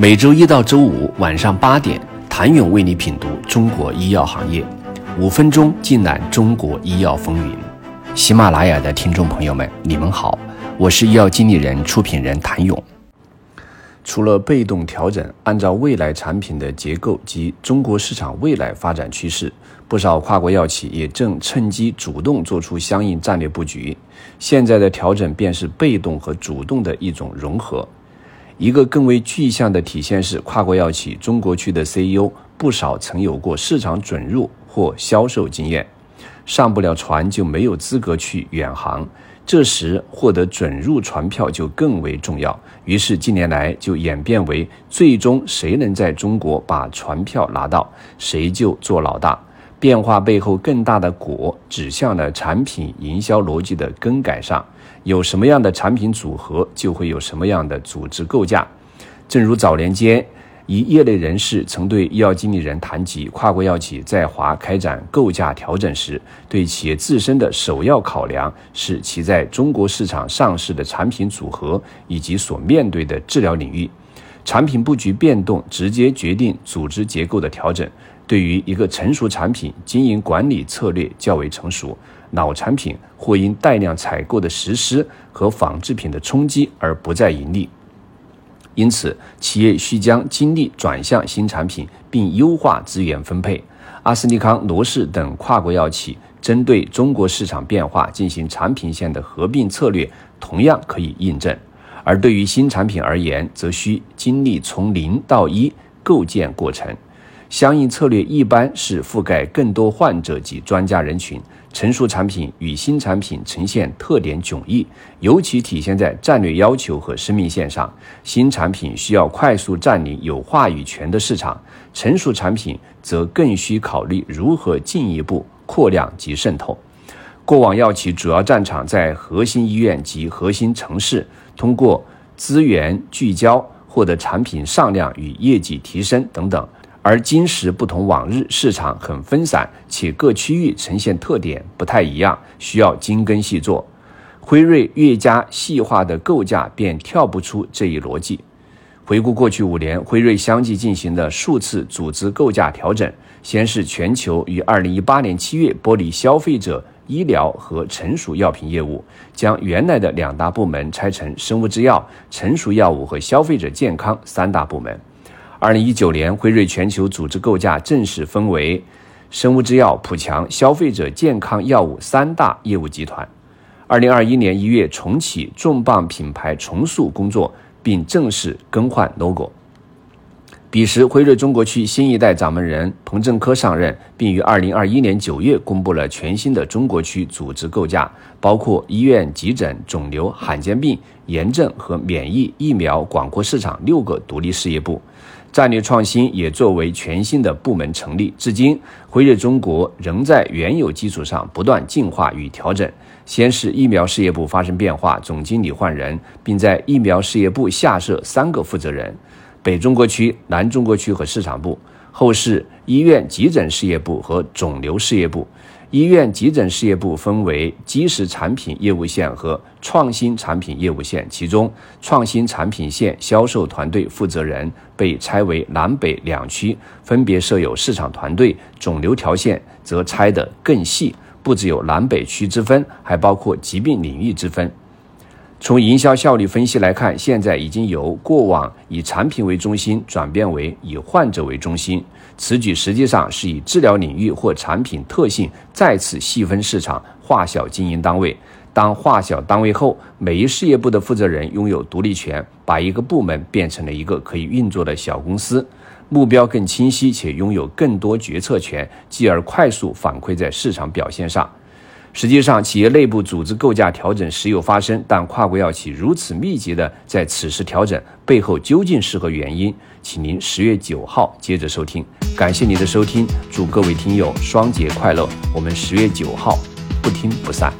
每周一到周五晚上八点，谭勇为你品读中国医药行业，五分钟尽览中国医药风云。喜马拉雅的听众朋友们，你们好，我是医药经理人、出品人谭勇。除了被动调整，按照未来产品的结构及中国市场未来发展趋势，不少跨国药企也正趁机主动做出相应战略布局。现在的调整便是被动和主动的一种融合。一个更为具象的体现是，跨国药企中国区的 CEO 不少曾有过市场准入或销售经验，上不了船就没有资格去远航，这时获得准入船票就更为重要。于是近年来就演变为，最终谁能在中国把船票拿到，谁就做老大。变化背后更大的果指向了产品营销逻辑的更改上。有什么样的产品组合，就会有什么样的组织构架。正如早年间，一业内人士曾对医药经理人谈及，跨国药企在华开展构架调整时，对企业自身的首要考量是其在中国市场上市的产品组合以及所面对的治疗领域。产品布局变动直接决定组织结构的调整。对于一个成熟产品，经营管理策略较为成熟。老产品或因带量采购的实施和仿制品的冲击而不再盈利，因此企业需将精力转向新产品，并优化资源分配。阿斯利康、罗氏等跨国药企针对中国市场变化进行产品线的合并策略，同样可以印证。而对于新产品而言，则需经历从零到一构建过程，相应策略一般是覆盖更多患者及专家人群。成熟产品与新产品呈现特点迥异，尤其体现在战略要求和生命线上。新产品需要快速占领有话语权的市场，成熟产品则更需考虑如何进一步扩量及渗透。过往药企主要战场在核心医院及核心城市，通过资源聚焦获得产品上量与业绩提升等等。而今时不同往日，市场很分散，且各区域呈现特点不太一样，需要精耕细作。辉瑞越加细化的构架，便跳不出这一逻辑。回顾过去五年，辉瑞相继进行了数次组织构架调整。先是全球于二零一八年七月剥离消费者医疗和成熟药品业务，将原来的两大部门拆成生物制药、成熟药物和消费者健康三大部门。二零一九年，辉瑞全球组织构架正式分为生物制药、普强、消费者健康药物三大业务集团。二零二一年一月，重启重磅品牌重塑工作，并正式更换 logo。彼时，辉瑞中国区新一代掌门人彭正科上任，并于二零二一年九月公布了全新的中国区组织构架，包括医院、急诊、肿瘤、罕见病、炎症和免疫疫苗广阔市场六个独立事业部。战略创新也作为全新的部门成立。至今，辉瑞中国仍在原有基础上不断进化与调整。先是疫苗事业部发生变化，总经理换人，并在疫苗事业部下设三个负责人。北中国区、南中国区和市场部，后是医院急诊事业部和肿瘤事业部。医院急诊事业部分为基石产品业务线和创新产品业务线，其中创新产品线销售团队负责人被拆为南北两区，分别设有市场团队。肿瘤条线则拆得更细，不只有南北区之分，还包括疾病领域之分。从营销效率分析来看，现在已经由过往以产品为中心转变为以患者为中心。此举实际上是以治疗领域或产品特性再次细分市场，划小经营单位。当划小单位后，每一事业部的负责人拥有独立权，把一个部门变成了一个可以运作的小公司，目标更清晰，且拥有更多决策权，继而快速反馈在市场表现上。实际上，企业内部组织构架调整时有发生，但跨国药企如此密集的在此时调整背后究竟是何原因？请您十月九号接着收听。感谢您的收听，祝各位听友双节快乐！我们十月九号不听不散。